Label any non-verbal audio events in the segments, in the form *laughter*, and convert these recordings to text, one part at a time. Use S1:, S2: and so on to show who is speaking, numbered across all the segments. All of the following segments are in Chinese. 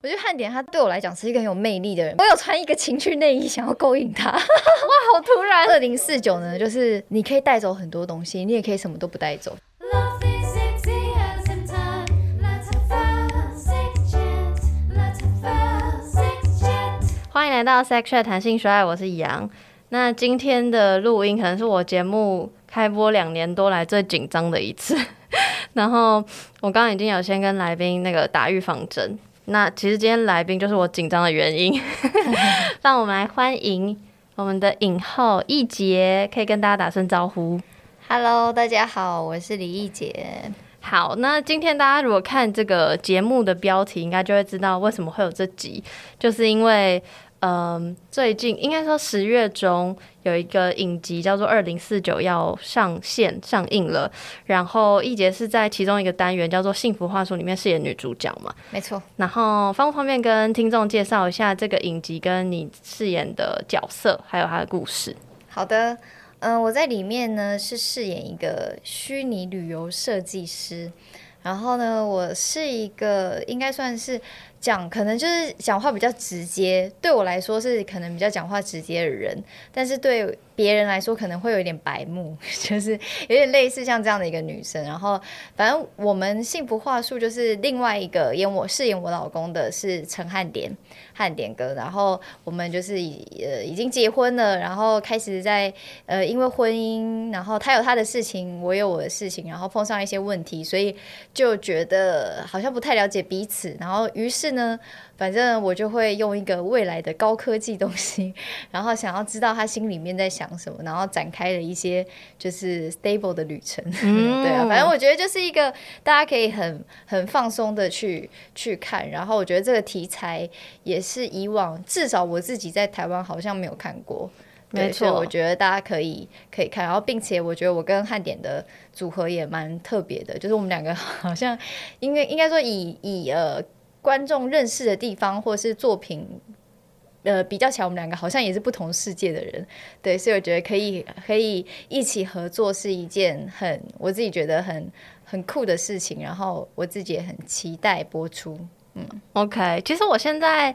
S1: 我觉得汉典他对我来讲是一个很有魅力的人。我有穿一个情趣内衣，想要勾引他。哇，
S2: 好突然！*laughs*
S1: 二零四九呢，就是你可以带走很多东西，你也可以什么都不带走。
S2: 欢迎来到 Sex Chat 谈性说爱，我是杨。那今天的录音可能是我节目开播两年多来最紧张的一次。*laughs* 然后我刚刚已经有先跟来宾那个打预防针。那其实今天来宾就是我紧张的原因，*laughs* 让我们来欢迎我们的影后易杰，可以跟大家打声招呼。
S1: Hello，大家好，我是李易杰。
S2: 好，那今天大家如果看这个节目的标题，应该就会知道为什么会有这集，就是因为。嗯，最近应该说十月中有一个影集叫做《二零四九》要上线上映了，然后易杰是在其中一个单元叫做《幸福话术》里面饰演女主角嘛？
S1: 没错。
S2: 然后方不方便跟听众介绍一下这个影集跟你饰演的角色，还有它的故事？
S1: 好的，嗯，我在里面呢是饰演一个虚拟旅游设计师，然后呢，我是一个应该算是。讲可能就是讲话比较直接，对我来说是可能比较讲话直接的人，但是对别人来说可能会有一点白目，*laughs* 就是有点类似像这样的一个女生。然后反正我们幸福话术就是另外一个演我饰演我老公的是陈汉典，汉典哥。然后我们就是呃已经结婚了，然后开始在呃因为婚姻，然后他有他的事情，我有我的事情，然后碰上一些问题，所以就觉得好像不太了解彼此，然后于是。呢，反正我就会用一个未来的高科技东西，*laughs* 然后想要知道他心里面在想什么，然后展开了一些就是 stable 的旅程。*laughs* 对啊，反正我觉得就是一个大家可以很很放松的去去看，然后我觉得这个题材也是以往至少我自己在台湾好像没有看过，
S2: 没错，
S1: 我觉得大家可以可以看，然后并且我觉得我跟汉典的组合也蛮特别的，就是我们两个好像应该应该说以以呃。观众认识的地方，或是作品，呃，比较起来，我们两个好像也是不同世界的人，对，所以我觉得可以可以一起合作是一件很我自己觉得很很酷的事情，然后我自己也很期待播出。
S2: 嗯，OK，其实我现在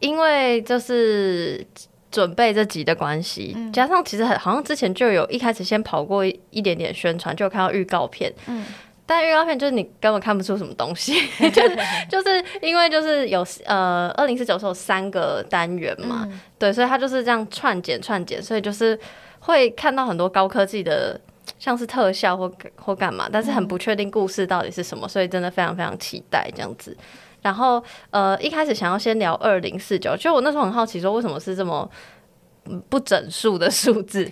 S2: 因为就是准备这集的关系，加上其实很好像之前就有一开始先跑过一点点宣传，就看到预告片，嗯。但预告片就是你根本看不出什么东西，*laughs* 就是就是因为就是有呃二零四九是有三个单元嘛，对，所以它就是这样串剪串剪，所以就是会看到很多高科技的像是特效或或干嘛，但是很不确定故事到底是什么，所以真的非常非常期待这样子。然后呃一开始想要先聊二零四九，就我那时候很好奇说为什么是这么。不整数的数字，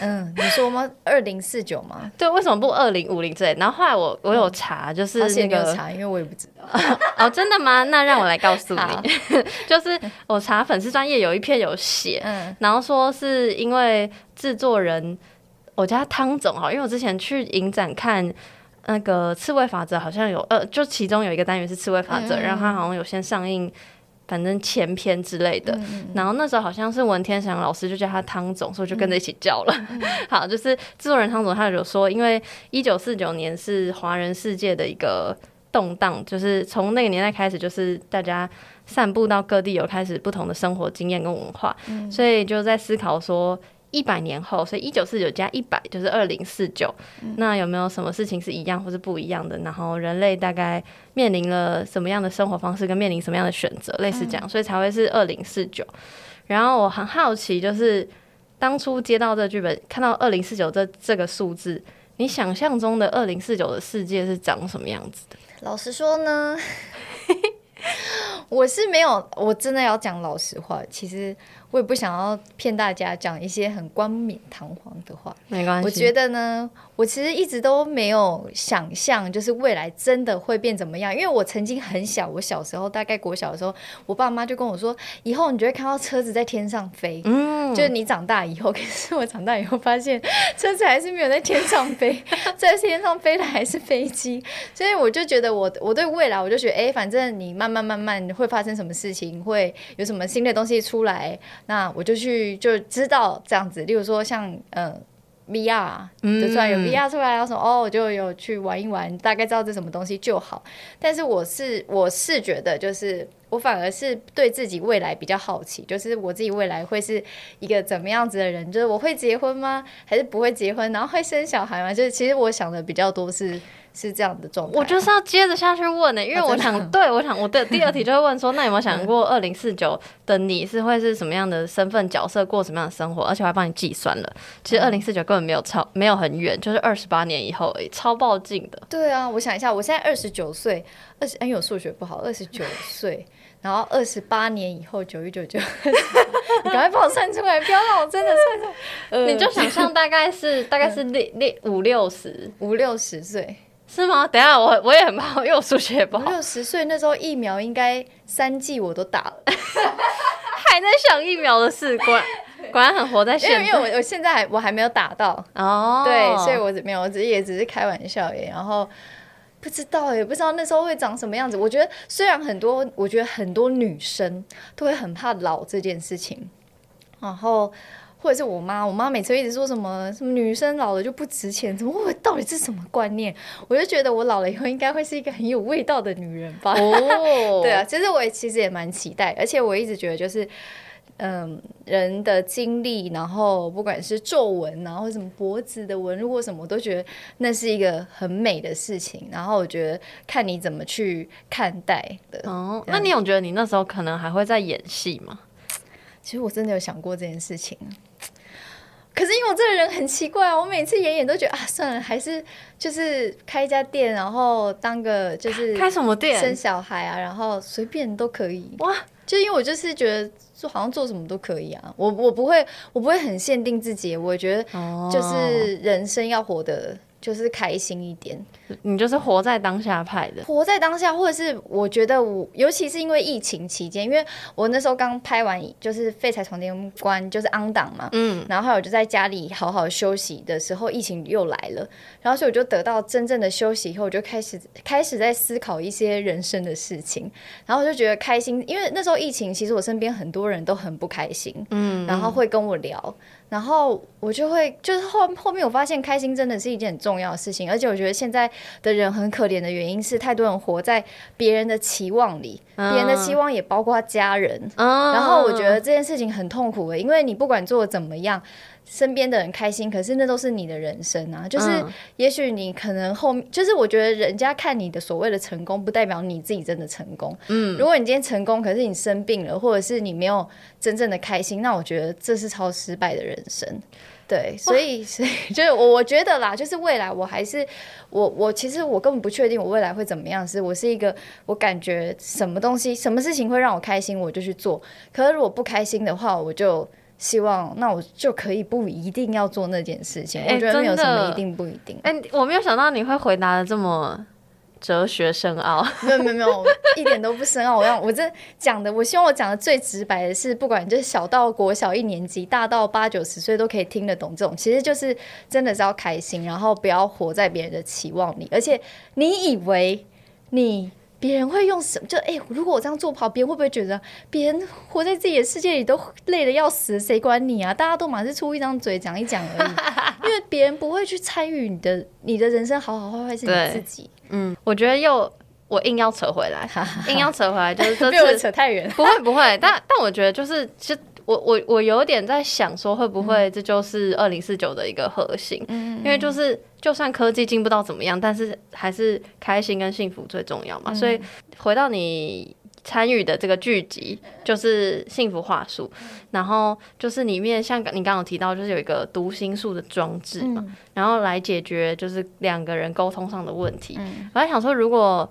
S1: 嗯，你说吗？二零四九吗？
S2: 对，为什么不二零五零之类？然后后来我我有查，就是那个
S1: 查，因为我也不知道。*laughs*
S2: 哦，真的吗？那让我来告诉你，*laughs* 就是我查粉丝专业有一篇有写，然后说是因为制作人我家汤总哈，因为我之前去影展看那个刺猬法则，好像有呃，就其中有一个单元是刺猬法则，然后他好像有先上映。反正前篇之类的，然后那时候好像是文天祥老师就叫他汤总，所以我就跟着一起叫了。*laughs* 好，就是制作人汤总，他有说，因为一九四九年是华人世界的一个动荡，就是从那个年代开始，就是大家散布到各地，有开始不同的生活经验跟文化，所以就在思考说。一百年后，所以一九四九加一百就是二零四九。那有没有什么事情是一样或是不一样的？然后人类大概面临了什么样的生活方式，跟面临什么样的选择，类似这样，所以才会是二零四九。然后我很好奇，就是当初接到这剧本，看到二零四九这这个数字，你想象中的二零四九的世界是长什么样子的？*laughs*
S1: 老实说呢，*laughs* 我是没有，我真的要讲老实话，其实。我也不想要骗大家讲一些很冠冕堂皇的话，
S2: 没关系。
S1: 我觉得呢。我其实一直都没有想象，就是未来真的会变怎么样。因为我曾经很小，我小时候大概国小的时候，我爸妈就跟我说，以后你就会看到车子在天上飞。嗯，就是你长大以后。可是我长大以后发现，车子还是没有在天上飞，*laughs* 在天上飞的还是飞机。所以我就觉得，我我对未来，我就觉得，哎，反正你慢慢慢慢会发生什么事情，会有什么新的东西出来，那我就去就知道这样子。例如说，像嗯。VR 就突然有 VR 出来，然后说哦，我就有去玩一玩，大概知道这什么东西就好。但是我是我是觉得，就是我反而是对自己未来比较好奇，就是我自己未来会是一个怎么样子的人？就是我会结婚吗？还是不会结婚？然后会生小孩吗？就是其实我想的比较多是。是这样的状态，
S2: 我就是要接着下去问呢，因为 *laughs* 我想，对我想我的第二题就会问说，那有没有想过二零四九的你是会是什么样的身份角色，过什么样的生活？而且我还帮你计算了，其实二零四九根本没有超没有很远，就是二十八年以后，超爆近的。
S1: 对啊，我想一下，我现在二十九岁，二十哎，我数学不好，二十九岁，然后二十八年以后，九一九九，你赶快帮我算出来，不要让我真的算
S2: 错。你就想象大概是大概是六六五六十
S1: 五六十岁。
S2: 是吗？等下我我也很怕，*laughs* 因为我数学不好。
S1: 六十岁那时候疫苗应该三剂我都打了，*laughs*
S2: 还在想疫苗的事，果然 *laughs* 果然很活在现。
S1: 因为我我现在还我还没有打到哦，对，所以我没有，我只是也只是开玩笑耶。然后不知道也不知道那时候会长什么样子。我觉得虽然很多，我觉得很多女生都会很怕老这件事情，然后。或者是我妈，我妈每次一直说什么什么女生老了就不值钱，怎么会？到底是什么观念？我就觉得我老了以后应该会是一个很有味道的女人吧。哦，*laughs* 对啊，其实我也其实也蛮期待，而且我一直觉得就是，嗯，人的经历，然后不管是皱纹，然后什么脖子的纹路或什么，我都觉得那是一个很美的事情。然后我觉得看你怎么去看待的。
S2: 哦，那你有觉得你那时候可能还会在演戏吗？
S1: 其实我真的有想过这件事情。可是因为我这个人很奇怪啊，我每次演演都觉得啊，算了，还是就是开一家店，然后当个就是
S2: 开什么店，
S1: 生小孩啊，然后随便都可以。哇。就因为我就是觉得做好像做什么都可以啊，我我不会我不会很限定自己，我觉得就是人生要活得就是开心一点。
S2: 你就是活在当下派的，
S1: 活在当下，或者是我觉得我，尤其是因为疫情期间，因为我那时候刚拍完就是废柴床垫关，就是安档嘛，嗯，然后还有就在家里好好休息的时候，疫情又来了，然后所以我就得到真正的休息以后，我就开始开始在思考一些人生的事情，然后我就觉得开心，因为那时候疫情，其实我身边很多人都很不开心，嗯，然后会跟我聊，然后我就会就是后后面我发现开心真的是一件很重要的事情，而且我觉得现在。的人很可怜的原因是，太多人活在别人的期望里，别人的期望也包括家人。然后我觉得这件事情很痛苦的，因为你不管做怎么样，身边的人开心，可是那都是你的人生啊。就是也许你可能后面，就是我觉得人家看你的所谓的成功，不代表你自己真的成功。嗯，如果你今天成功，可是你生病了，或者是你没有真正的开心，那我觉得这是超失败的人生。对，所以 *laughs* 所以就是我我觉得啦，就是未来我还是我我其实我根本不确定我未来会怎么样，是我是一个我感觉什么东西什么事情会让我开心我就去做，可是如果不开心的话，我就希望那我就可以不一定要做那件事情。我觉得没有什么一定不一定。
S2: 哎，我没有想到你会回答的这么。哲学深奥，*laughs*
S1: 没有没有没有，一点都不深奥。我让我这讲的，我希望我讲的最直白的是，不管就是小到国小一年级，大到八九十岁都可以听得懂。这种其实就是真的是要开心，然后不要活在别人的期望里。而且你以为你。别人会用什么？就哎，如果我这样做不好，别人会不会觉得别人活在自己的世界里都累得要死？谁管你啊？大家都满是出一张嘴讲一讲而已，*laughs* 因为别人不会去参与你的你的人生，好好坏坏是你自己。
S2: 嗯，我觉得又我硬要扯回来，*laughs* 硬要扯回来，就是 *laughs* 这
S1: 次扯太远。
S2: 不会不会，但但我觉得就是其实。我我我有点在想说，会不会这就是二零四九的一个核心？嗯，因为就是就算科技进步到怎么样，但是还是开心跟幸福最重要嘛。所以回到你参与的这个剧集，就是幸福话术，然后就是里面像你刚刚提到，就是有一个读心术的装置嘛，然后来解决就是两个人沟通上的问题。我在想说，如果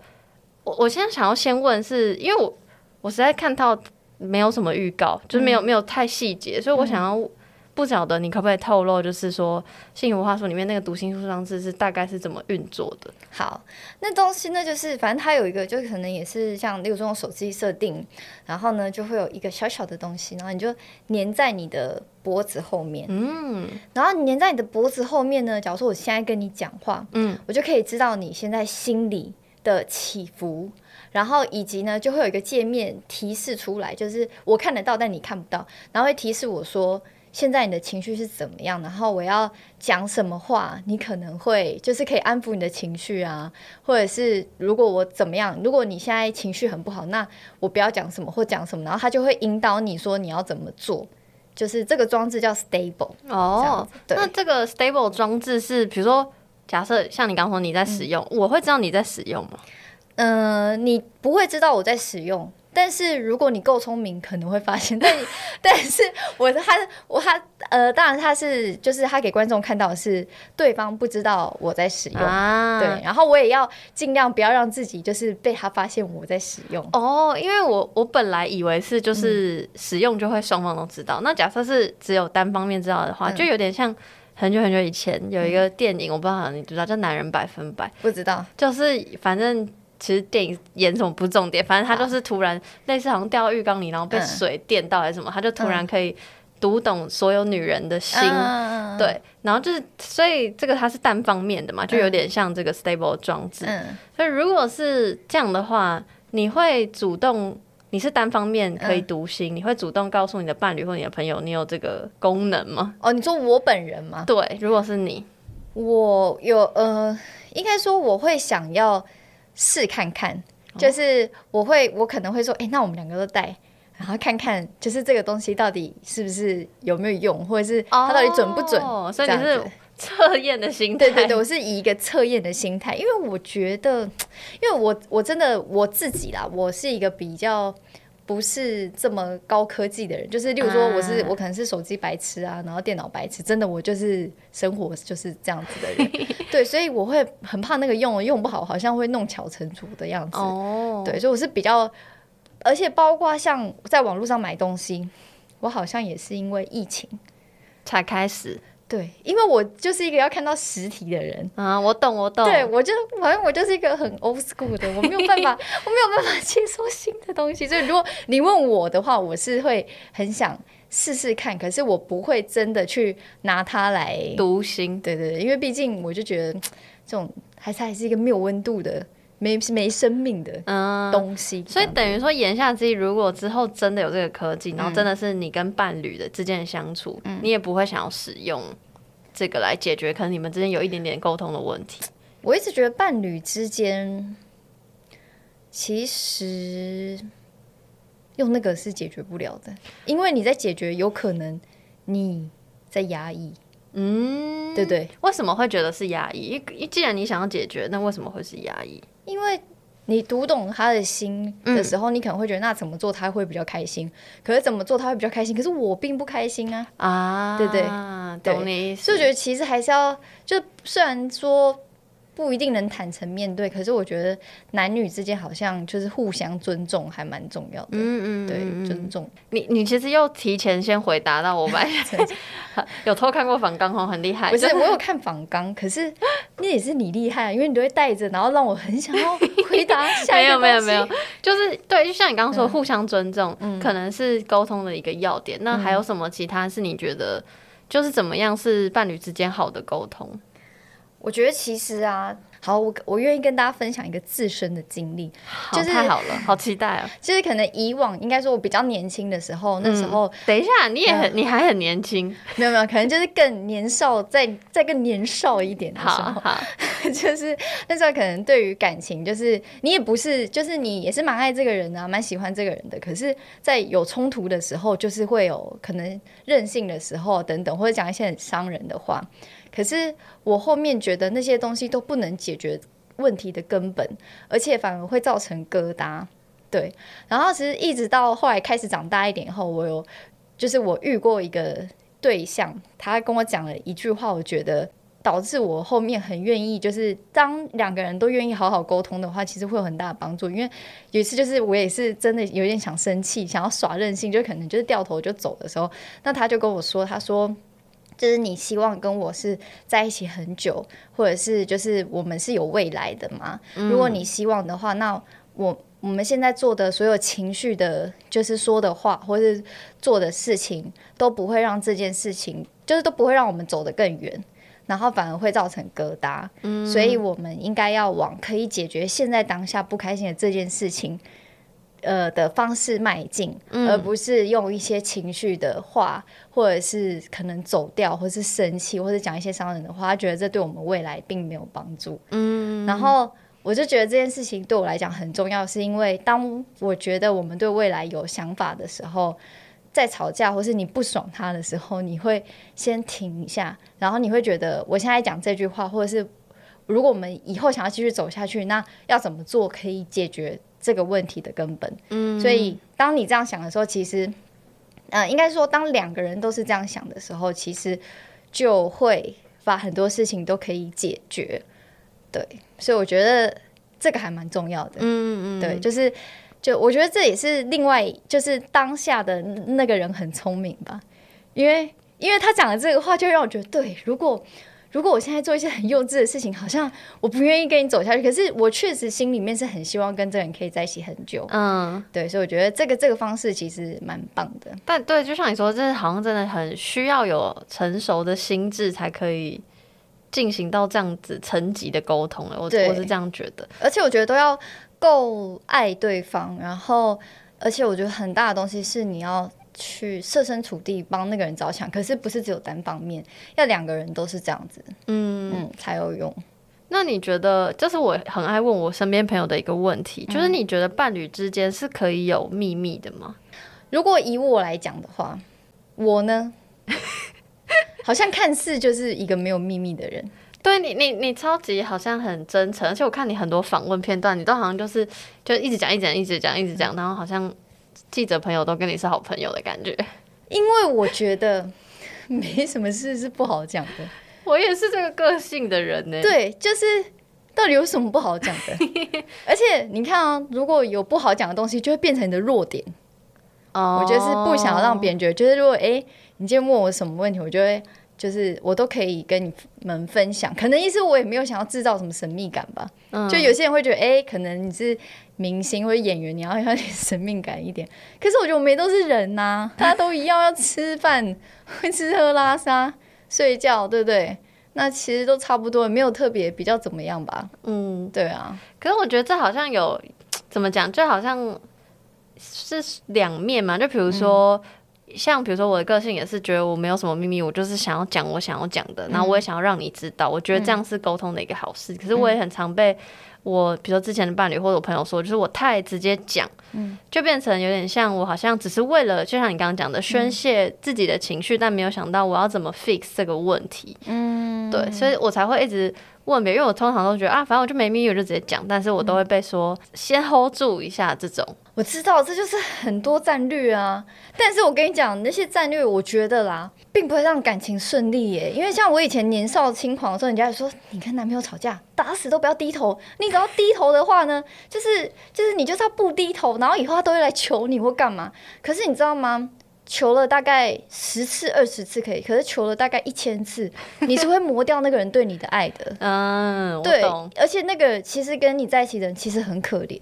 S2: 我我现在想要先问，是因为我我实在看到。没有什么预告，就是没有没有太细节，所以我想要不晓得你可不可以透露，就是说《幸福话术》里面那个读心术装置是大概是怎么运作的？
S1: 好，那东西呢，就是反正它有一个，就可能也是像例如说用手机设定，然后呢就会有一个小小的东西，然后你就粘在你的脖子后面，嗯，然后粘在你的脖子后面呢，假如说我现在跟你讲话，嗯，我就可以知道你现在心里的起伏。然后以及呢，就会有一个界面提示出来，就是我看得到，但你看不到，然后会提示我说现在你的情绪是怎么样，然后我要讲什么话，你可能会就是可以安抚你的情绪啊，或者是如果我怎么样，如果你现在情绪很不好，那我不要讲什么或讲什么，然后他就会引导你说你要怎么做。就是这个装置叫 Stable
S2: 哦，对那这个 Stable 装置是，比如说假设像你刚说你在使用，我会知道你在使用吗？
S1: 嗯，你不会知道我在使用。但是如果你够聪明，可能会发现。但 *laughs* 但是我他我他呃，当然他是就是他给观众看到的是对方不知道我在使用，啊对。然后我也要尽量不要让自己就是被他发现我在使用。
S2: 哦，因为我我本来以为是就是使用就会双方都知道。那假设是只有单方面知道的话，就有点像很久很久以前有一个电影，我不知道你知道叫《男人百分百》，
S1: 不知道，
S2: 就是反正。其实电影演什么不重点，反正他就是突然类似好像掉到浴缸里，然后被水电到还是什么，他就突然可以读懂所有女人的心，对，然后就是所以这个它是单方面的嘛，就有点像这个 stable 装置。所以如果是这样的话，你会主动，你是单方面可以读心，你会主动告诉你的伴侣或你的朋友，你有这个功能吗？
S1: 哦，你说我本人吗？
S2: 对，如果是你，
S1: 我有呃，应该说我会想要。试看看，就是我会，我可能会说，哎，那我们两个都带，然后看看，就是这个东西到底是不是有没有用，或者是它到底准不准？
S2: 所以你是测验的心态。
S1: 对对对，我是以一个测验的心态，因为我觉得，*tsk* 因为我我真的我自己啦，我是一个比较。不是这么高科技的人，就是例如说，我是我可能是手机白痴啊，然后电脑白痴，真的我就是生活就是这样子的人，*laughs* 对，所以我会很怕那个用用不好，好像会弄巧成拙的样子。哦，对，所以我是比较，而且包括像在网络上买东西，我好像也是因为疫情
S2: 才开始。
S1: 对，因为我就是一个要看到实体的人
S2: 啊，我懂，我懂。
S1: 对，我就反正我就是一个很 old school 的，我没有办法，*laughs* 我没有办法接受新的东西。所以如果你问我的话，我是会很想试试看，可是我不会真的去拿它来
S2: 读心。
S1: 对对对，因为毕竟我就觉得这种还是还是一个没有温度的。没没生命的东西，
S2: 所以等于说言下之意，如果之后真的有这个科技，然后真的是你跟伴侣的之间的相处，你也不会想要使用这个来解决可能你们之间有一点点沟通的问题。
S1: 我一直觉得伴侣之间其实用那个是解决不了的，因为你在解决，有可能你在压抑。嗯，对对，
S2: 为什么会觉得是压抑？一既然你想要解决，那为什么会是压抑？
S1: 因为你读懂他的心的时候，你可能会觉得那怎么做他会比较开心，可是怎么做他会比较开心，可是我并不开心啊啊，对对？
S2: 懂你意思？
S1: 就觉得其实还是要，就虽然说。不一定能坦诚面对，可是我觉得男女之间好像就是互相尊重，还蛮重要的。嗯嗯，对，尊重。
S2: 你你其实又提前先回答到我吧？*laughs* 有偷看过仿钢哦，很厉害。
S1: 不是，我有看仿钢，可是那也是你厉害，因为你都会带着，然后让我很想要 *laughs* 回答下一个
S2: 没有没有没有，就是对，就像你刚刚说，互相尊重，可能是沟通的一个要点。那还有什么其他是你觉得就是怎么样是伴侣之间好的沟通？
S1: 我觉得其实啊，好，我我愿意跟大家分享一个自身的经历，
S2: 就是太好了，好期待啊！*laughs*
S1: 就是可能以往应该说，我比较年轻的时候，那时候，
S2: 等一下，你也很，你还很年轻，*laughs*
S1: 没有没有，可能就是更年少，再再更年少一点的时候，*laughs* 就是那时候可能对于感情，就是你也不是，就是你也是蛮爱这个人啊，蛮喜欢这个人的，可是，在有冲突的时候，就是会有可能任性的时候等等，或者讲一些很伤人的话。可是我后面觉得那些东西都不能解决问题的根本，而且反而会造成疙瘩。对，然后其实一直到后来开始长大一点后，我有就是我遇过一个对象，他跟我讲了一句话，我觉得导致我后面很愿意，就是当两个人都愿意好好沟通的话，其实会有很大的帮助。因为有一次就是我也是真的有点想生气，想要耍任性，就可能就是掉头就走的时候，那他就跟我说，他说。就是你希望跟我是在一起很久，或者是就是我们是有未来的嘛？如果你希望的话，那我我们现在做的所有情绪的，就是说的话或是做的事情，都不会让这件事情，就是都不会让我们走得更远，然后反而会造成疙瘩。嗯，所以我们应该要往可以解决现在当下不开心的这件事情呃的方式迈进，而不是用一些情绪的话，或者是可能走掉，或是生气，或者讲一些伤人的话，他觉得这对我们未来并没有帮助。嗯，然后我就觉得这件事情对我来讲很重要，是因为当我觉得我们对未来有想法的时候。在吵架，或是你不爽他的时候，你会先停一下，然后你会觉得，我现在讲这句话，或者是如果我们以后想要继续走下去，那要怎么做可以解决这个问题的根本？嗯，所以当你这样想的时候，其实，呃，应该说，当两个人都是这样想的时候，其实就会把很多事情都可以解决。对，所以我觉得这个还蛮重要的。嗯嗯，对，就是。就我觉得这也是另外，就是当下的那个人很聪明吧，因为因为他讲的这个话，就让我觉得对。如果如果我现在做一些很幼稚的事情，好像我不愿意跟你走下去，可是我确实心里面是很希望跟这个人可以在一起很久。嗯，对，所以我觉得这个这个方式其实蛮棒的。
S2: 但对，就像你说，这好像真的很需要有成熟的心智才可以进行到这样子层级的沟通了。我我是这样觉得，
S1: 而且我觉得都要。够爱对方，然后，而且我觉得很大的东西是你要去设身处地帮那个人着想，可是不是只有单方面，要两个人都是这样子，嗯嗯才有用。
S2: 那你觉得，这是我很爱问我身边朋友的一个问题，就是你觉得伴侣之间是可以有秘密的吗？
S1: 如果以我来讲的话，我呢，*laughs* 好像看似就是一个没有秘密的人。
S2: 对你，你你超级好像很真诚，而且我看你很多访问片段，你都好像就是就一直讲，一直讲，一直讲，一直讲，然后好像记者朋友都跟你是好朋友的感觉。
S1: 因为我觉得 *laughs* 没什么事是不好讲的，
S2: 我也是这个个性的人呢。
S1: 对，就是到底有什么不好讲的？*laughs* 而且你看啊，如果有不好讲的东西，就会变成你的弱点。哦，我觉得是不想要让别人觉得，就是如果哎，你今天问我什么问题，我就会。就是我都可以跟你们分享，可能意思我也没有想要制造什么神秘感吧。就有些人会觉得，哎，可能你是明星或者演员，你要有点神秘感一点。可是我觉得我们都是人呐，*laughs* 大家都一样，要吃饭、会吃喝拉撒、睡觉，对不对？那其实都差不多，没有特别比较怎么样吧。嗯，对啊。
S2: 可是我觉得这好像有怎么讲，就好像是两面嘛。就比如说。像比如说我的个性也是觉得我没有什么秘密，我就是想要讲我想要讲的，然后我也想要让你知道，我觉得这样是沟通的一个好事。可是我也很常被我比如说之前的伴侣或者我朋友说，就是我太直接讲，就变成有点像我好像只是为了就像你刚刚讲的宣泄自己的情绪，但没有想到我要怎么 fix 这个问题。嗯，对，所以我才会一直。问别人，因为我通常都觉得啊，反正我就没秘密，我就直接讲。但是我都会被说先 hold 住一下这种。
S1: 我知道这就是很多战略啊，但是我跟你讲，那些战略我觉得啦，并不会让感情顺利耶。因为像我以前年少轻狂的时候，人家说你跟男朋友吵架，打死都不要低头。你只要低头的话呢，就是就是你就是要不低头，然后以后他都会来求你或干嘛。可是你知道吗？求了大概十次、二十次可以，可是求了大概一千次，*laughs* 你是会磨掉那个人对你的爱的。*laughs* 嗯，对，而且那个其实跟你在一起的人其实很可怜。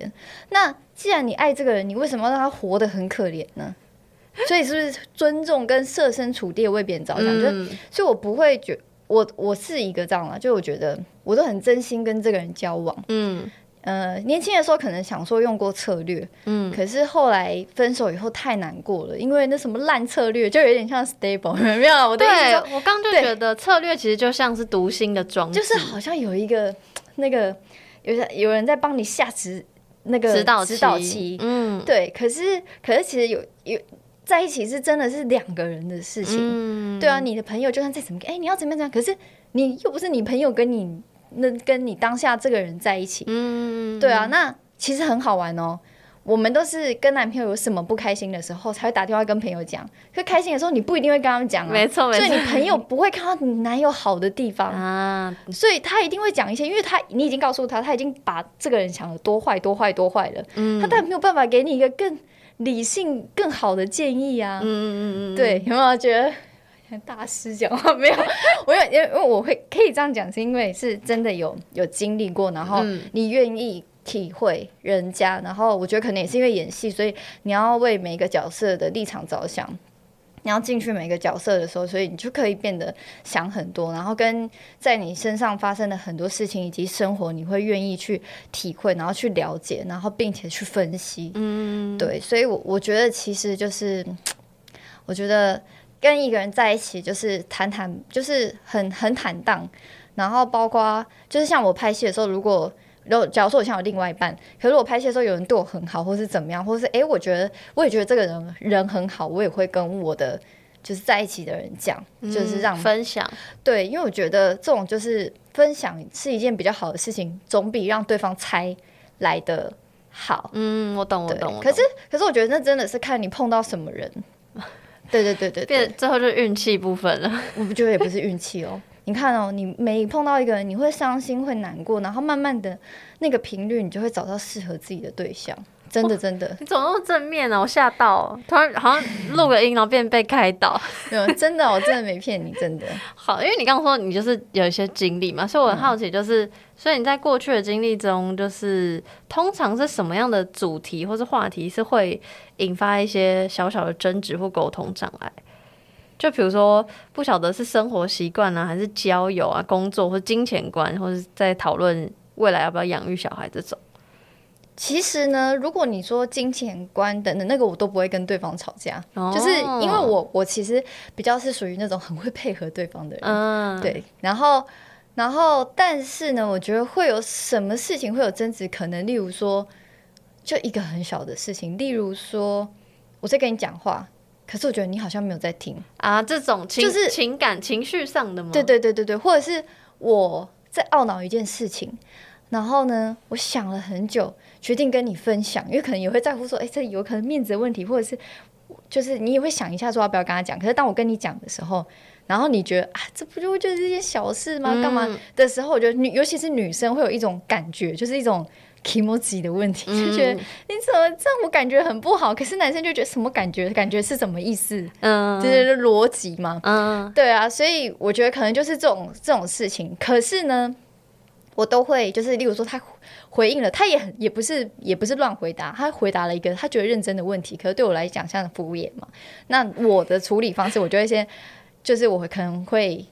S1: 那既然你爱这个人，你为什么要让他活得很可怜呢？所以是不是尊重跟设身处地为别人着想？就所以，我不会觉我我是一个这样啦，就我觉得我都很真心跟这个人交往。嗯。呃，年轻的时候可能想说用过策略，嗯，可是后来分手以后太难过了，因为那什么烂策略就有点像 stable，*laughs* 没有？我的意思，
S2: 我刚就觉得策略其实就像是读心的装
S1: 置，就是好像有一个那个有有人在帮你下指那个
S2: 指导
S1: 指导期，嗯，对。可是可是其实有有在一起是真的是两个人的事情，嗯，对啊，你的朋友就算再怎么，哎，你要怎么样？可是你又不是你朋友跟你。那跟你当下这个人在一起，嗯，对啊，那其实很好玩哦。我们都是跟男朋友有什么不开心的时候，才会打电话跟朋友讲。可开心的时候，你不一定会跟他们讲啊。
S2: 没错，没
S1: 错。所以你朋友不会看到你男友好的地方 *laughs* 啊，所以他一定会讲一些，因为他你已经告诉他，他已经把这个人想的多坏多坏多坏了。嗯，他当然没有办法给你一个更理性、更好的建议啊。嗯嗯嗯，对，有没有觉得？大师讲话没有，我有，因为因为我会可以这样讲，是因为是真的有有经历过，然后你愿意体会人家，然后我觉得可能也是因为演戏，所以你要为每个角色的立场着想，你要进去每个角色的时候，所以你就可以变得想很多，然后跟在你身上发生的很多事情以及生活，你会愿意去体会，然后去了解，然后并且去分析。嗯，对，所以，我我觉得其实就是，我觉得跟一个人在一起就是坦坦，就是很很坦荡，然后包括就是像我拍戏的时候，如果如果假如说我现在有另外一半，可是我拍戏的时候有人对我很好，或是怎么样，或是哎，我觉得我也觉得这个人人很好，我也会跟我的就是在一起的人讲，就是让
S2: 分享。
S1: 对，因为我觉得这种就是分享是一件比较好的事情，总比让对方猜来的好。
S2: 嗯，我懂，我懂。
S1: 可是，可是我觉得那真的是看你碰到什么人。对对对对，
S2: 变最后就运气部分了。
S1: 我不觉得也不是运气哦。*laughs* 你看哦，你每碰到一个人，你会伤心，会难过，然后慢慢的那个频率，你就会找到适合自己的对象。真的，真的，
S2: 你怎么那么正面呢？我吓到，突然好像录个音，然后变被开导。*laughs*
S1: 没有，真的，我真的没骗你，真的。*laughs*
S2: 好，因为你刚刚说你就是有一些经历嘛，所以我很好奇，就是所以你在过去的经历中，就是通常是什么样的主题或是话题是会引发一些小小的争执或沟通障碍？就比如说，不晓得是生活习惯啊，还是交友啊、工作或金钱观，或者在讨论未来要不要养育小孩这种。
S1: 其实呢，如果你说金钱观等等那个，我都不会跟对方吵架，就是因为我我其实比较是属于那种很会配合对方的人。嗯，对。然后，然后，但是呢，我觉得会有什么事情会有争执，可能例如说，就一个很小的事情，例如说我在跟你讲话。可是我觉得你好像没有在听
S2: 啊，这种就是情感情绪上的吗？
S1: 对对对对对，或者是我在懊恼一件事情，然后呢，我想了很久，决定跟你分享，因为可能也会在乎说，哎，这有可能面子的问题，或者是就是你也会想一下说要不要跟他讲。可是当我跟你讲的时候，然后你觉得啊，这不就就是一件小事吗？干嘛的时候，我觉得女尤其是女生会有一种感觉，就是一种。emoji 的问题，就觉得你怎么这样，我感觉很不好。可是男生就觉得什么感觉？感觉是什么意思？嗯，就是逻辑嘛。嗯，对啊，所以我觉得可能就是这种这种事情。可是呢，我都会就是，例如说他回应了，他也很也不是也不是乱回答，他回答了一个他觉得认真的问题。可是对我来讲像敷衍嘛。那我的处理方式，我就会先就是我可能会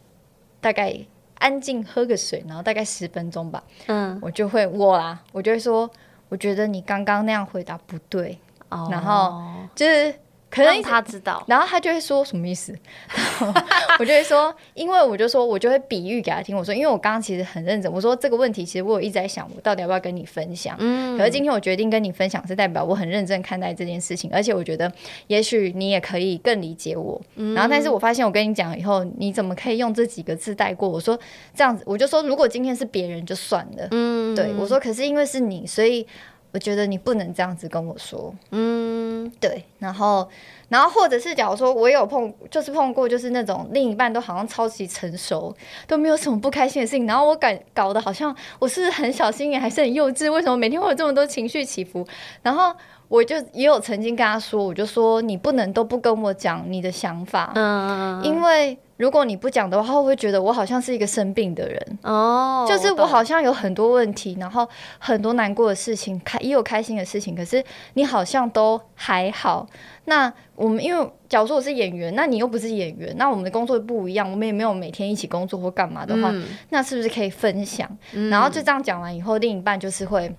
S1: 大概。安静喝个水，然后大概十分钟吧。嗯，我就会我啦，我就会说，我觉得你刚刚那样回答不对。哦，然后就是。可能
S2: 他知道，
S1: 然后他就会说什么意思？*laughs* 我就会说，因为我就说，我就会比喻给他听。我说，因为我刚刚其实很认真。我说这个问题，其实我有一直在想，我到底要不要跟你分享？嗯。可是今天我决定跟你分享，是代表我很认真看待这件事情，而且我觉得也许你也可以更理解我。然后，但是我发现我跟你讲以后，你怎么可以用这几个字带过？我说这样子，我就说，如果今天是别人就算了。嗯。对，我说，可是因为是你，所以。我觉得你不能这样子跟我说，嗯，对，然后，然后或者是假如说我有碰，就是碰过，就是那种另一半都好像超级成熟，都没有什么不开心的事情，然后我感搞得好像我是很小心眼，还是很幼稚，为什么每天会有这么多情绪起伏？然后我就也有曾经跟他说，我就说你不能都不跟我讲你的想法，嗯，因为。如果你不讲的话，会不会觉得我好像是一个生病的人？哦，就是我好像有很多问题，然后很多难过的事情，开也有开心的事情，可是你好像都还好。那我们因为假如说我是演员，那你又不是演员，那我们的工作不一样，我们也没有每天一起工作或干嘛的话，那是不是可以分享？然后就这样讲完以后，另一半就是会。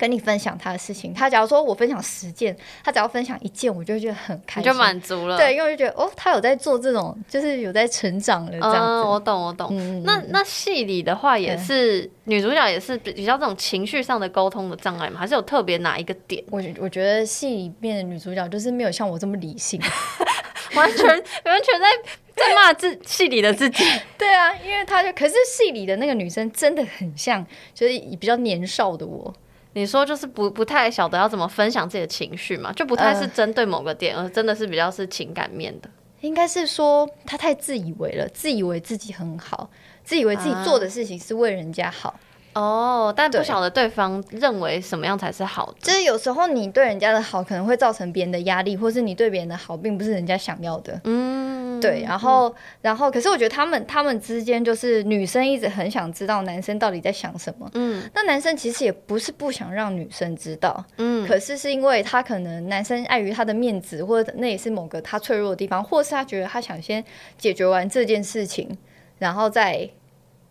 S1: 跟你分享他的事情，他假如说我分享十件，他只要分享一件，我就会觉得很开
S2: 心，就满足了。
S1: 对，因为就觉得哦，他有在做这种，就是有在成长的这样子。
S2: 我懂，我懂。那那戏里的话，也是女主角也是比较这种情绪上的沟通的障碍嘛？还是有特别哪一个点？
S1: 我我觉得戏里面的女主角就是没有像我这么理性，*laughs*
S2: 完全完全在在骂自戏里的自己。*laughs*
S1: 对啊，因为他就可是戏里的那个女生真的很像，就是比较年少的我。
S2: 你说就是不不太晓得要怎么分享自己的情绪嘛，就不太是针对某个点，而真的是比较是情感面的。
S1: 应该是说他太自以为了，自以为自己很好，自以为自己做的事情是为人家好。
S2: 哦，但不晓得对方认为什么样才是好的。
S1: 就是有时候你对人家的好可能会造成别人的压力，或是你对别人的好并不是人家想要的。嗯。对，然后然后，可是我觉得他们他们之间就是女生一直很想知道男生到底在想什么，嗯，那男生其实也不是不想让女生知道，嗯，可是是因为他可能男生碍于他的面子，或者那也是某个他脆弱的地方，或是他觉得他想先解决完这件事情，然后再。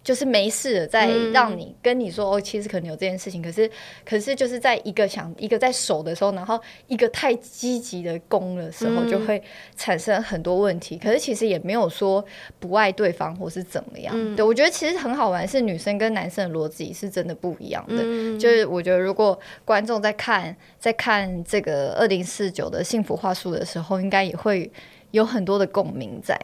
S1: 就是没事，再让你跟你说哦，其实可能有这件事情，可是可是就是在一个想一个在守的时候，然后一个太积极的攻的时候，就会产生很多问题。可是其实也没有说不爱对方或是怎么样。对我觉得其实很好玩，是女生跟男生的逻辑是真的不一样的。就是我觉得如果观众在看在看这个二零四九的幸福话术的时候，应该也会有很多的共鸣在。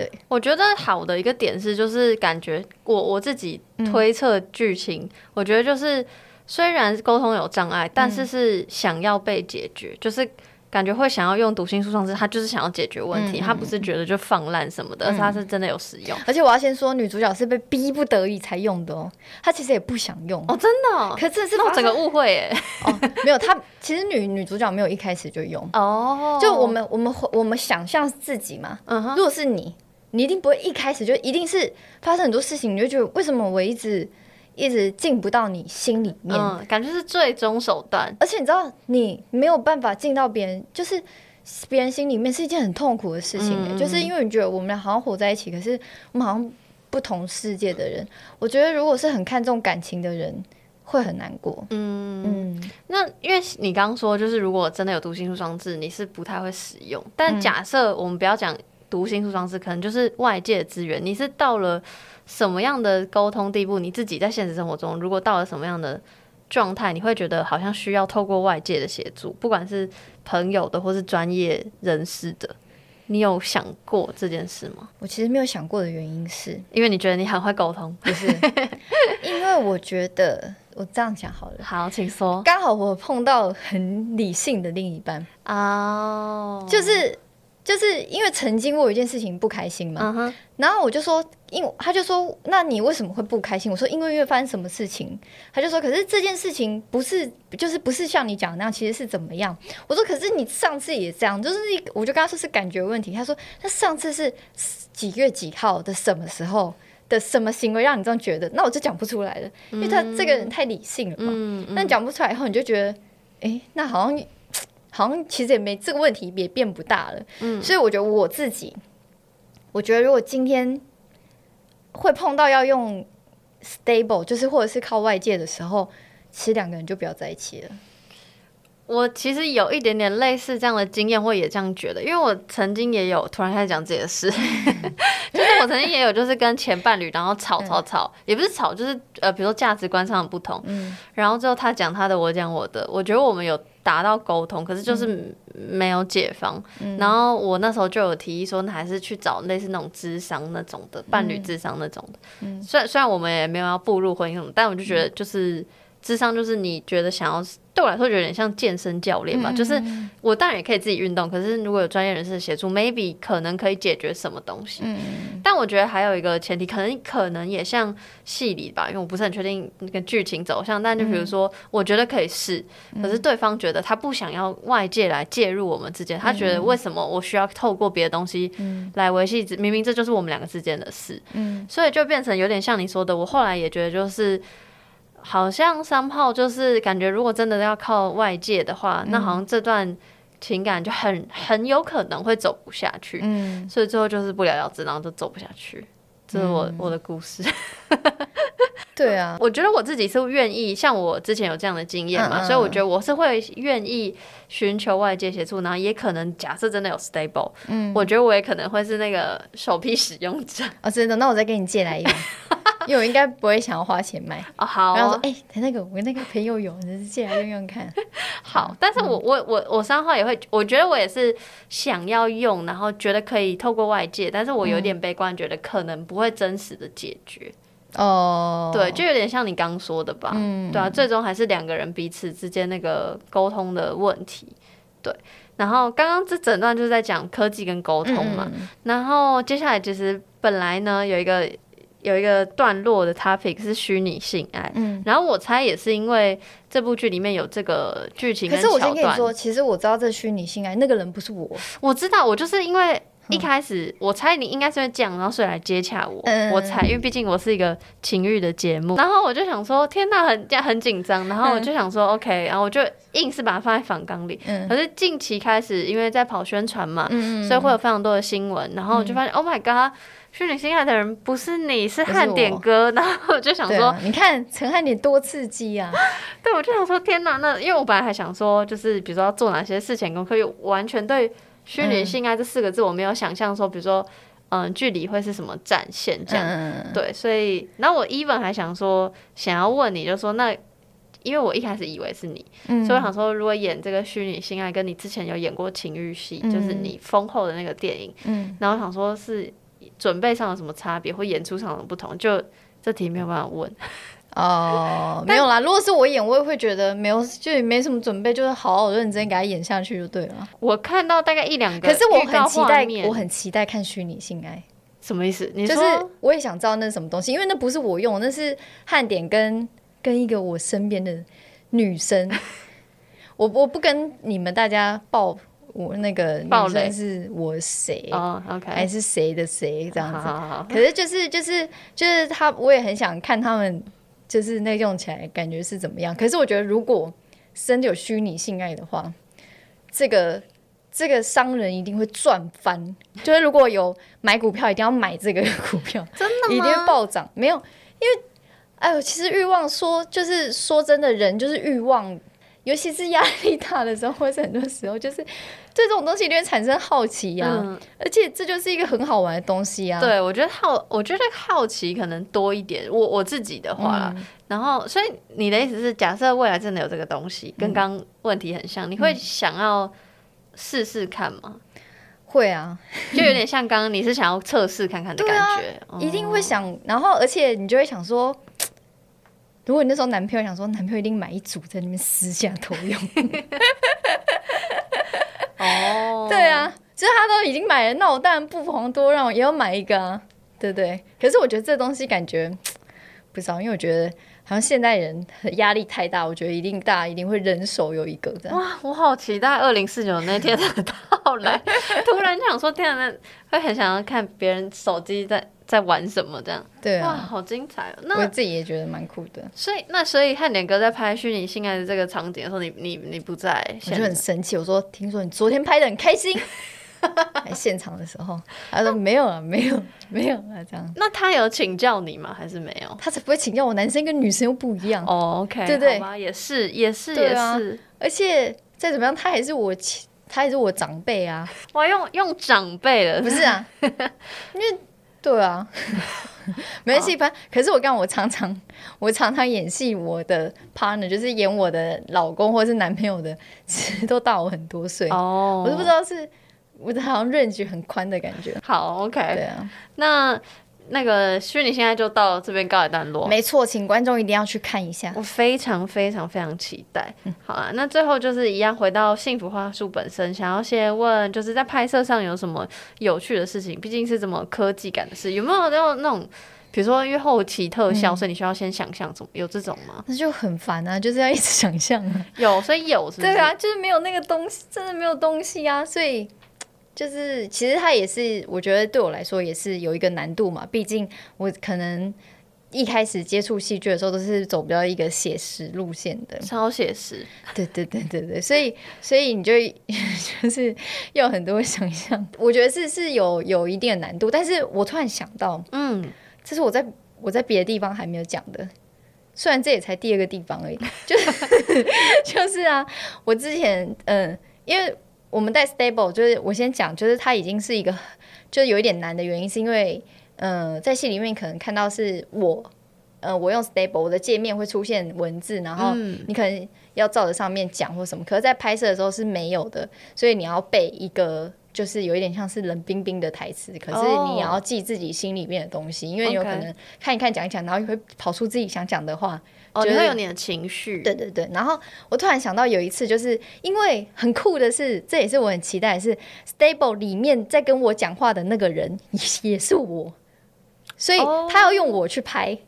S1: 对，
S2: 我觉得好的一个点是，就是感觉我我自己推测剧情，我觉得就是虽然沟通有障碍，但是是想要被解决，就是感觉会想要用读心术方式，他就是想要解决问题，他不是觉得就放烂什么的，而是他是真的有使用。
S1: 而且我要先说，女主角是被逼不得已才用的哦，她其实也不想用。
S2: 哦，真的，
S1: 可是是
S2: 整个误会哎，
S1: 哦，没有，她其实女女主角没有一开始就用。哦，就我们我们我们想象自己嘛，嗯哼，如果是你。你一定不会一开始就一定是发生很多事情，你就觉得为什么我一直一直进不到你心里面？嗯，
S2: 感觉是最终手段。
S1: 而且你知道，你没有办法进到别人，就是别人心里面是一件很痛苦的事情。就是因为你觉得我们俩好像活在一起，可是我们好像不同世界的人。我觉得如果是很看重感情的人，会很难过。嗯
S2: 嗯。那因为你刚刚说，就是如果真的有读心术装置，你是不太会使用。但假设我们不要讲。读心术装置可能就是外界的资源。你是到了什么样的沟通地步？你自己在现实生活中，如果到了什么样的状态，你会觉得好像需要透过外界的协助，不管是朋友的或是专业人士的，你有想过这件事吗？
S1: 我其实没有想过的原因是，
S2: 因为你觉得你很会沟通，
S1: 不是？因为我觉得我这样讲好了。
S2: 好，请说。
S1: 刚好我碰到很理性的另一半哦，就是。就是因为曾经我有一件事情不开心嘛，然后我就说，因他就说，那你为什么会不开心？我说，因为因为发生什么事情？他就说，可是这件事情不是，就是不是像你讲的那样，其实是怎么样？我说，可是你上次也这样，就是我就跟他说是感觉问题。他说，那上次是几月几号的什么时候的什么行为让你这样觉得？那我就讲不出来了，因为他这个人太理性了嘛。那讲不出来以后，你就觉得，哎，那好像。好像其实也没这个问题，也变不大了。嗯，所以我觉得我自己，我觉得如果今天会碰到要用 stable，就是或者是靠外界的时候，其实两个人就不要在一起了。
S2: 我其实有一点点类似这样的经验，或也这样觉得，因为我曾经也有突然开始讲自己的事，*laughs* 就是我曾经也有就是跟前伴侣，然后吵吵吵，也不是吵，就是呃，比如说价值观上的不同，嗯，然后之后他讲他的，我讲我的，我觉得我们有达到沟通，可是就是没有解放，然后我那时候就有提议说，那还是去找类似那种智商那种的伴侣智商那种的，嗯，虽然虽然我们也没有要步入婚姻什么，但我就觉得就是智商就是你觉得想要。对我来说，有点像健身教练吧，就是我当然也可以自己运动，可是如果有专业人士协助，maybe 可能可以解决什么东西。嗯，但我觉得还有一个前提，可能可能也像戏里吧，因为我不是很确定那个剧情走向。但就比如说，我觉得可以试，可是对方觉得他不想要外界来介入我们之间，他觉得为什么我需要透过别的东西来维系？明明这就是我们两个之间的事。嗯，所以就变成有点像你说的，我后来也觉得就是。好像三炮就是感觉，如果真的要靠外界的话，那好像这段情感就很很有可能会走不下去。嗯，所以最后就是不了了之，然后就走不下去。这是我我的故事。*laughs*
S1: 对啊，
S2: 我觉得我自己是愿意，像我之前有这样的经验嘛，所以我觉得我是会愿意寻求外界协助，然后也可能假设真的有 stable，嗯，我觉得我也可能会是那个首批使用者
S1: 哦，真的，那我再给你借来用。*laughs* 因为我应该不会想要花钱买
S2: 哦。好，
S1: 然后说，哎，那个我那个朋友有，你借来用用看。*laughs*
S2: 好，但是我我我我三号也会，我觉得我也是想要用，然后觉得可以透过外界，但是我有点悲观，觉得可能不会真实的解决。哦，对，就有点像你刚说的吧？嗯，对啊，最终还是两个人彼此之间那个沟通的问题。对，然后刚刚这整段就是在讲科技跟沟通嘛，然后接下来其实本来呢有一个。有一个段落的 topic 是虚拟性爱，嗯，然后我猜也是因为这部剧里面有这个剧情。
S1: 可是我先跟你说，其实我知道这虚拟性爱那个人不是我，
S2: 我知道，我就是因为一开始我猜你应该是会这样，然后所以来接洽我。我猜，因为毕竟我是一个情欲的节目，然后我就想说，天呐，很很紧张，然后我就想说，OK，然后我就硬是把它放在反纲里。可是近期开始，因为在跑宣传嘛，所以会有非常多的新闻，然后我就发现，Oh my god，虚拟心爱的人不是你，是汉典哥。然后我就想说，
S1: 你看陈汉典多刺激啊！*laughs*
S2: 对，我就想说，天呐，那因为我本来还想说，就是比如说要做哪些事情，可以完全对。虚拟性爱这四个字，我没有想象说，比如说，嗯，距离会是什么展现这样，对，所以，然后我 even 还想说，想要问你，就说那，因为我一开始以为是你，所以我想说，如果演这个虚拟性爱，跟你之前有演过情欲戏，就是你丰厚的那个电影，嗯，然后想说是准备上有什么差别，或演出上有不同，就这题没有办法问。*laughs*
S1: 哦，没有啦。如果是我演，我也会觉得没有，就也没什么准备，就是好好认真给他演下去就对了。
S2: 我看到大概一两个，
S1: 可是我很期待，我很期待看虚拟性爱，
S2: 什么意思？你
S1: 就是我也想知道那是什么东西，因为那不是我用，那是汉典跟跟一个我身边的女生。*laughs* 我我不跟你们大家报我那个女生是我谁
S2: 哦，OK，
S1: 还是谁的谁这样子。可是就是就是就是他，我也很想看他们。就是那用起来感觉是怎么样？可是我觉得，如果真的有虚拟性爱的话，这个这个商人一定会赚翻。就是如果有买股票，一定要买这个股票，*laughs*
S2: 真的吗
S1: 一定会暴涨。没有，因为哎呦，其实欲望说就是说真的，人就是欲望。尤其是压力大的时候，或者很多时候，就是对这种东西一定会产生好奇呀。而且这就是一个很好玩的东西啊。
S2: 对，我觉得好，我觉得好奇可能多一点。我我自己的话，然后所以你的意思是，假设未来真的有这个东西，跟刚问题很像，你会想要试试看吗？
S1: 会啊，
S2: 就有点像刚刚你是想要测试看看的感觉，
S1: 一定会想。然后而且你就会想说。如果你那时候男朋友想说，男朋友一定买一组在那边私下偷用。哦，对啊，就是他都已经买了，那我当然不妨多让我也要买一个啊，对不对？可是我觉得这东西感觉不知道，因为我觉得好像现代人压力太大，我觉得一定大家一定会人手有一个这样。
S2: 哇，我好期待二零四九那天的到来！*laughs* 突然想说，天啊，会很想要看别人手机在。在玩什么？这样
S1: 对啊，
S2: 哇，好精彩哦！
S1: 那我自己也觉得蛮酷的。
S2: 所以，那所以汉典哥在拍虚拟性爱的这个场景的时候，你你你不在，
S1: 我就很生气。我说，听说你昨天拍的很开心，*laughs* 在 *laughs* 现场的时候，他说没有啊，没有，没有啊，这样。
S2: 那他有请教你吗？还是没有？
S1: 他才不会请教我。男生跟女生又不一样
S2: 哦。OK，
S1: 对对，
S2: 也是，也是，也是。
S1: 而且再怎么样，他还是我，他还是我长辈啊。
S2: 我用用长辈了，
S1: 不是啊？*laughs* 因为对啊。*laughs* 没关系，反可是我刚我常常我常常演戏，我的 partner 就是演我的老公或者是男朋友的，其实都大我很多岁哦，我都不知道是我好像 range 很宽的感觉。
S2: 好，OK，
S1: 对啊，
S2: 那。那个虚拟现在就到这边告一段落，
S1: 没错，请观众一定要去看一下，
S2: 我非常非常非常期待。好啊，那最后就是一样回到幸福花束本身，想要先问，就是在拍摄上有什么有趣的事情？毕竟是这么科技感的事，有没有那种那种，比如说因为后期特效，所以你需要先想象怎么有这种吗？
S1: 那就很烦啊，就是要一直想象啊。
S2: 有，所以有，对
S1: 啊，就是没有那个东西，真的没有东西啊，所以。就是其实它也是，我觉得对我来说也是有一个难度嘛。毕竟我可能一开始接触戏剧的时候都是走比较一个写实路线的，
S2: 超写实。
S1: 对对对对对，所以所以你就 *laughs* 就是要很多想象，我觉得是是有有一定的难度。但是我突然想到，嗯，这是我在我在别的地方还没有讲的，虽然这也才第二个地方而已，就是 *laughs* 就是啊，我之前嗯，因为。我们带 stable 就是我先讲，就是它已经是一个，就是有一点难的原因，是因为，嗯，在戏里面可能看到是我，呃，我用 stable 我的界面会出现文字，然后你可能要照着上面讲或什么，可是，在拍摄的时候是没有的，所以你要背一个，就是有一点像是冷冰冰的台词，可是你也要记自己心里面的东西，因为有可能看一看讲一讲，然后会跑出自己想讲的话。
S2: 哦，你会有你的情绪。
S1: 对对对，然后我突然想到有一次，就是因为很酷的是，*laughs* 这也是我很期待，是 Stable 里面在跟我讲话的那个人也是我，所以他要用我去拍。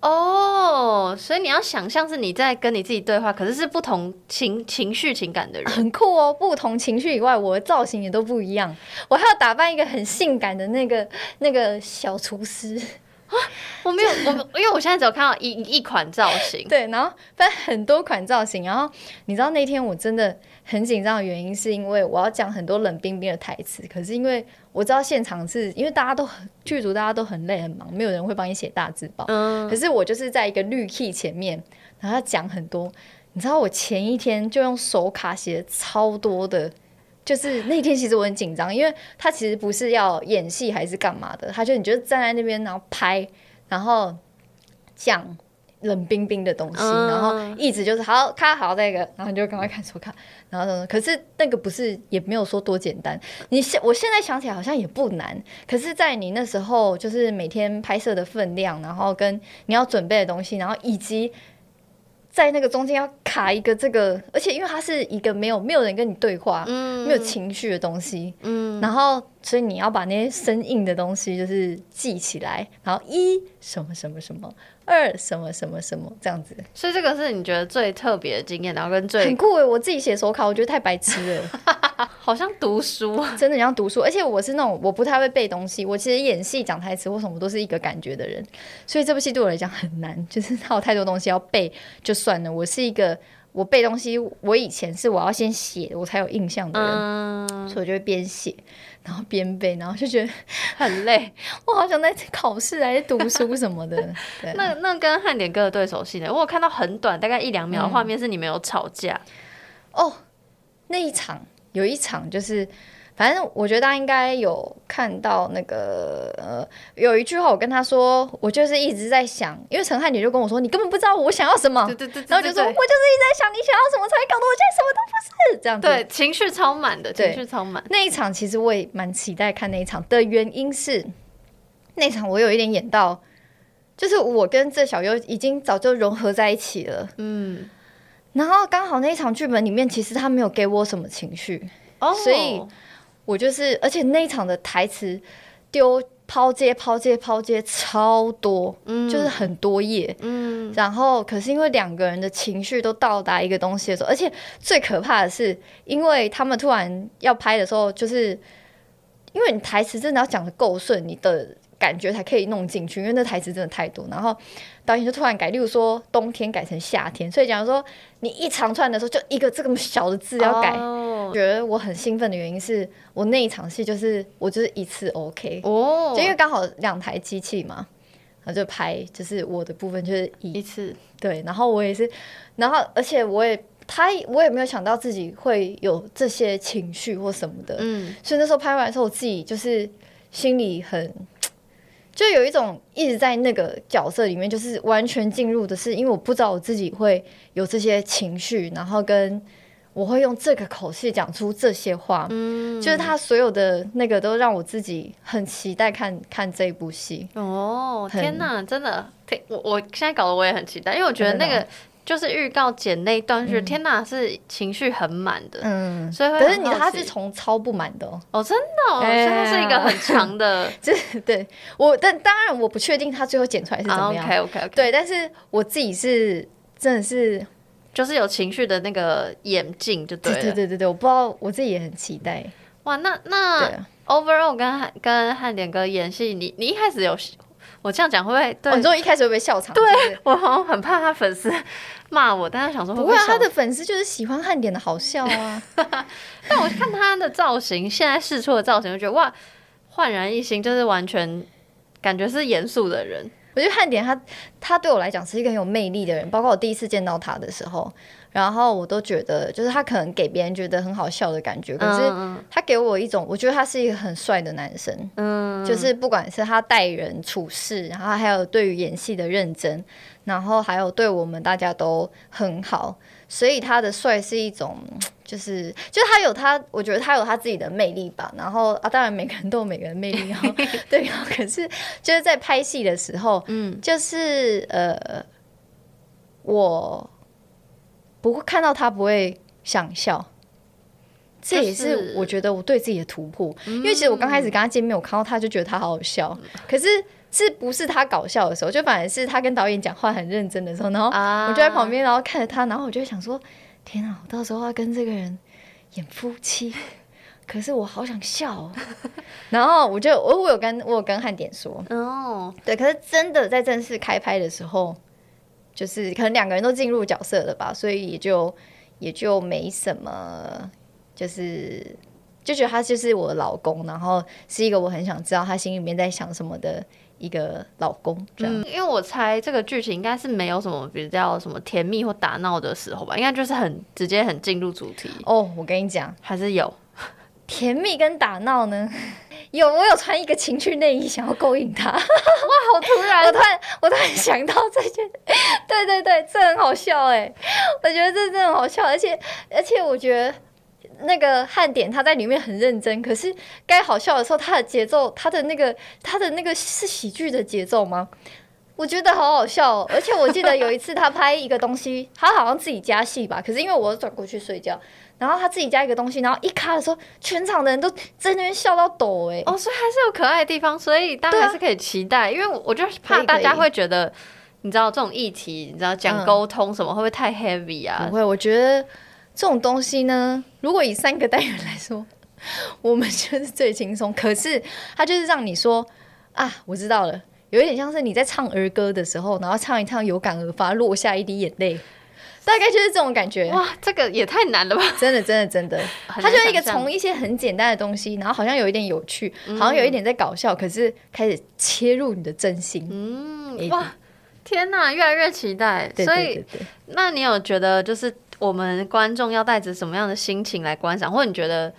S2: 哦，所以你要想象是你在跟你自己对话，可是是不同情情绪情感的人，
S1: 很酷哦。不同情绪以外，我的造型也都不一样。我还要打扮一个很性感的那个那个小厨师
S2: 啊！*laughs* 我没有，我因为我现在只有看到一一款造型，*laughs*
S1: 对，然后分很多款造型。然后你知道那天我真的很紧张的原因，是因为我要讲很多冷冰冰的台词，可是因为。我知道现场是因为大家都很剧组，大家都很累很忙，没有人会帮你写大字报。嗯。可是我就是在一个绿 key 前面，然后讲很多。你知道我前一天就用手卡写超多的，就是那天其实我很紧张，因为他其实不是要演戏还是干嘛的，他就你就站在那边然后拍，然后讲。冷冰冰的东西，然后一直就是好看好那个，然后你就赶快看手看，然后可是那个不是也没有说多简单。你现我现在想起来好像也不难，可是，在你那时候就是每天拍摄的分量，然后跟你要准备的东西，然后以及在那个中间要卡一个这个，而且因为它是一个没有没有人跟你对话，嗯，没有情绪的东西，嗯，然后所以你要把那些生硬的东西就是记起来，然后一什么什么什么。二什么什么什么这样子，
S2: 所以这个是你觉得最特别的经验，然后跟最
S1: 很酷诶！我自己写手卡，我觉得太白痴了，*laughs*
S2: 好像读书，*laughs*
S1: 真的像读书。而且我是那种我不太会背东西，我其实演戏讲台词或什么都是一个感觉的人，所以这部戏对我来讲很难，就是它有太多东西要背，就算了。我是一个我背东西，我以前是我要先写我才有印象的人，所以我就会边写。然后边背，然后就觉得 *laughs* 很累。*laughs* 我好想在考试还是读书什么的。*laughs*
S2: 那那跟汉典哥的对手戏呢？我有看到很短，大概一两秒的画面是你们有吵架。
S1: 哦，那一场有一场就是。反正我觉得大家应该有看到那个呃，有一句话我跟他说，我就是一直在想，因为陈汉典就跟我说，你根本不知道我想要什么，
S2: 对对对，
S1: 然后就说我就是一直在想你想要什么，才搞得我现在什么都不是。这样子。
S2: 对，情绪超满的，情绪超满。
S1: 那一场其实我也蛮期待看那一场的原因是，那场我有一点演到，就是我跟这小优已经早就融合在一起了，嗯，然后刚好那一场剧本里面其实他没有给我什么情绪，哦，所以。我就是，而且那一场的台词丢抛接抛接抛接超多，嗯，就是很多页，嗯，然后可是因为两个人的情绪都到达一个东西的时候，而且最可怕的是，因为他们突然要拍的时候，就是因为你台词真的要讲的够顺，你的感觉才可以弄进去，因为那台词真的太多，然后导演就突然改，例如说冬天改成夏天，所以假如说你一长串的时候，就一个这么小的字要改。觉得我很兴奋的原因是我那一场戏就是我就是一次 OK 哦，就因为刚好两台机器嘛，然后就拍就是我的部分就是
S2: 一次。
S1: 对，然后我也是，然后而且我也他我也没有想到自己会有这些情绪或什么的，嗯，所以那时候拍完的时候我自己就是心里很就有一种一直在那个角色里面就是完全进入的是，因为我不知道我自己会有这些情绪，然后跟。我会用这个口气讲出这些话，嗯，就是他所有的那个都让我自己很期待看看这一部戏。
S2: 哦，天哪，真的，我我现在搞得我也很期待，因为我觉得那个就是预告剪那一段，是天哪，是情绪很满的，嗯，所以
S1: 可是你他是从超不满的
S2: 哦，真的，所以它是一个很长的，*laughs*
S1: 这对。我，但当然我不确定他最后剪出来是怎么样
S2: ，OK OK OK，
S1: 对，但是我自己是真的是。
S2: 就是有情绪的那个眼镜就对了，
S1: 对对对对，我不知道我自己也很期待。
S2: 哇，那那 overall 跟汉跟汉典哥演戏，你你一开始有我这样讲会不会？对，
S1: 你说一开始会不会笑场？
S2: 对 *laughs* 我好像很怕他粉丝骂我，但是想说
S1: 不会，他的粉丝就是喜欢汉典的好笑啊。*laughs*
S2: 但我看他的造型，现在试出的造型，就觉得哇，焕然一新，就是完全感觉是严肃的人。
S1: 我觉得汉典他他对我来讲是一个很有魅力的人，包括我第一次见到他的时候，然后我都觉得就是他可能给别人觉得很好笑的感觉，可是他给我一种我觉得他是一个很帅的男生，嗯，就是不管是他待人处事，然后还有对于演戏的认真，然后还有对我们大家都很好，所以他的帅是一种。就是，就是他有他，我觉得他有他自己的魅力吧。然后啊，当然每个人都有每个人魅力。然后对，可是就是在拍戏的时候，嗯，就是呃，我不会看到他不会想笑。这也是我觉得我对自己的突破。因为其实我刚开始跟他见面，我看到他就觉得他好好笑，可是是不是他搞笑的时候，就反而是他跟导演讲话很认真的时候，然后我就在旁边，然后看着他，然后我就想说：天啊，我到时候要跟这个人演夫妻。*laughs* 可是我好想笑，*laughs* 然后我就我我有跟我有跟汉典说哦，对，可是真的在正式开拍的时候，就是可能两个人都进入角色了吧，所以也就也就没什么，就是就觉得他就是我的老公，然后是一个我很想知道他心里面在想什么的一个老公。这样，
S2: 因为我猜这个剧情应该是没有什么比较什么甜蜜或打闹的时候吧，应该就是很直接很进入主题。
S1: 哦，我跟你讲，
S2: 还是有。
S1: 甜蜜跟打闹呢？有，我有穿一个情趣内衣，想要勾引他。*laughs* 哇，
S2: 好突然！*laughs*
S1: 我突然，我突然想到这件，*laughs* 对对对，这很好笑哎！我觉得这真的很好笑，而且而且我觉得那个汉典他在里面很认真，可是该好笑的时候，他的节奏，他的那个他的那个是喜剧的节奏吗？我觉得好好笑，而且我记得有一次他拍一个东西，他好像自己加戏吧，可是因为我转过去睡觉。然后他自己加一个东西，然后一卡的时候，全场的人都在那边笑到抖哎！
S2: 哦，所以还是有可爱的地方，所以大家还是可以期待。因为我就怕大家会觉得，你知道这种议题，你知道讲沟通什么会不会太 heavy 啊？
S1: 不会，我觉得这种东西呢，如果以三个单元来说，*laughs* 我们就是最轻松。可是他就是让你说啊，我知道了，有一点像是你在唱儿歌的时候，然后唱一唱，有感而发，落下一滴眼泪。大概就是这种感觉
S2: 哇，这个也太难了吧！
S1: 真的，真的，真的，它就是一个从一些很简单的东西，然后好像有一点有趣，好像有一点在搞笑，可是开始切入你的真心。嗯，
S2: 哇，天哪，越来越期待。所以，那你有觉得就是我们观众要带着什么样的心情来观赏，或者你觉得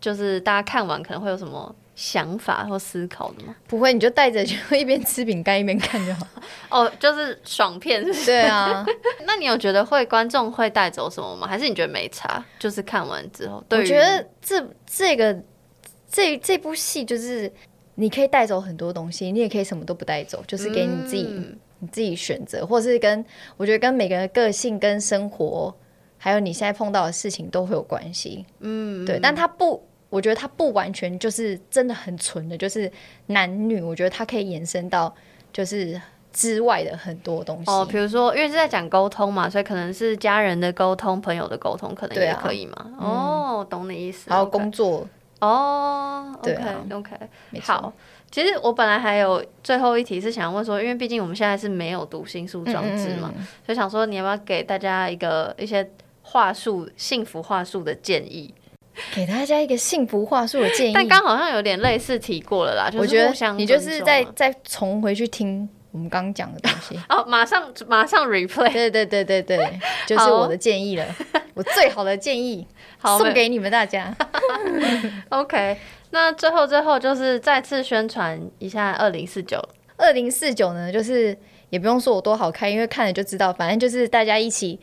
S2: 就是大家看完可能会有什么？想法或思考的吗？
S1: 不会，你就带着就一边吃饼干一边看就好。*laughs*
S2: 哦，就是爽片，
S1: 对啊。*laughs*
S2: 那你有觉得会观众会带走什么吗？还是你觉得没差？就是看完之后，
S1: 我觉得这这个这这部戏就是你可以带走很多东西，你也可以什么都不带走，就是给你自己你自己选择，或是跟我觉得跟每个人个性、跟生活，还有你现在碰到的事情都会有关系。嗯，对，但他不。我觉得它不完全就是真的很纯的，就是男女。我觉得它可以延伸到就是之外的很多东西。
S2: 哦，比如说，因为是在讲沟通嘛，所以可能是家人的沟通、朋友的沟通，可能也可以嘛。哦，懂你意思。
S1: 还有工作。
S2: 哦，OK OK，好。其实我本来还有最后一题是想问说，因为毕竟我们现在是没有读心术装置嘛，所以想说你要不要给大家一个一些话术、幸福话术的建议？*laughs*
S1: 给大家一个幸福话术的建议，
S2: 但刚好像有点类似提过了啦。
S1: 我觉得你就是再再重回去听我们刚刚讲的东西。*laughs*
S2: 哦，马上马上 replay。
S1: 对对对对对，*laughs* 就是我的建议了，我最好的建议，送给你们大家。
S2: OK，那最后最后就是再次宣传一下二零四九。
S1: 二零四九呢，就是也不用说我多好看，因为看了就知道，反正就是大家一起。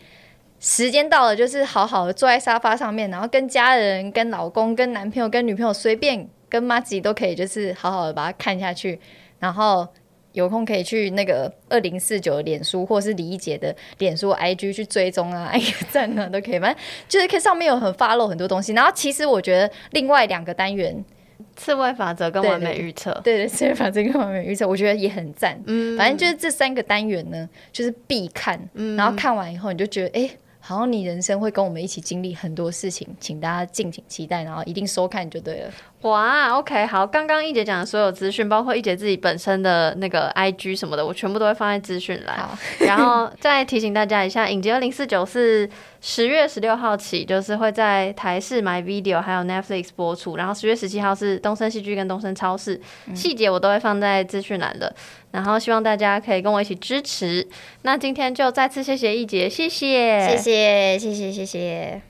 S1: 时间到了，就是好好的坐在沙发上面，然后跟家人、跟老公、跟男朋友、跟女朋友，随便跟妈自己都可以，就是好好的把它看下去。然后有空可以去那个二零四九脸书，或是李一杰的脸书 IG 去追踪啊，一个赞啊都可以。反正就是可上面有很发露很多东西。然后其实我觉得另外两个单元，
S2: 刺猬法则跟完美预测，
S1: 对对，刺猬法则跟完美预测，我觉得也很赞。嗯，反正就是这三个单元呢，就是必看。嗯，然后看完以后你就觉得，哎。然后你人生会跟我们一起经历很多事情，请大家敬请期待，然后一定收看就对了。
S2: 哇，OK，好，刚刚一姐讲的所有资讯，包括一姐自己本身的那个 IG 什么的，我全部都会放在资讯栏。*laughs* 然后再提醒大家一下，影集二零四九是十月十六号起，就是会在台视 My Video 还有 Netflix 播出。然后十月十七号是东森戏剧跟东森超市，细节我都会放在资讯栏的。然后希望大家可以跟我一起支持。那今天就再次谢谢一姐，谢谢，
S1: 谢谢，谢谢，谢谢。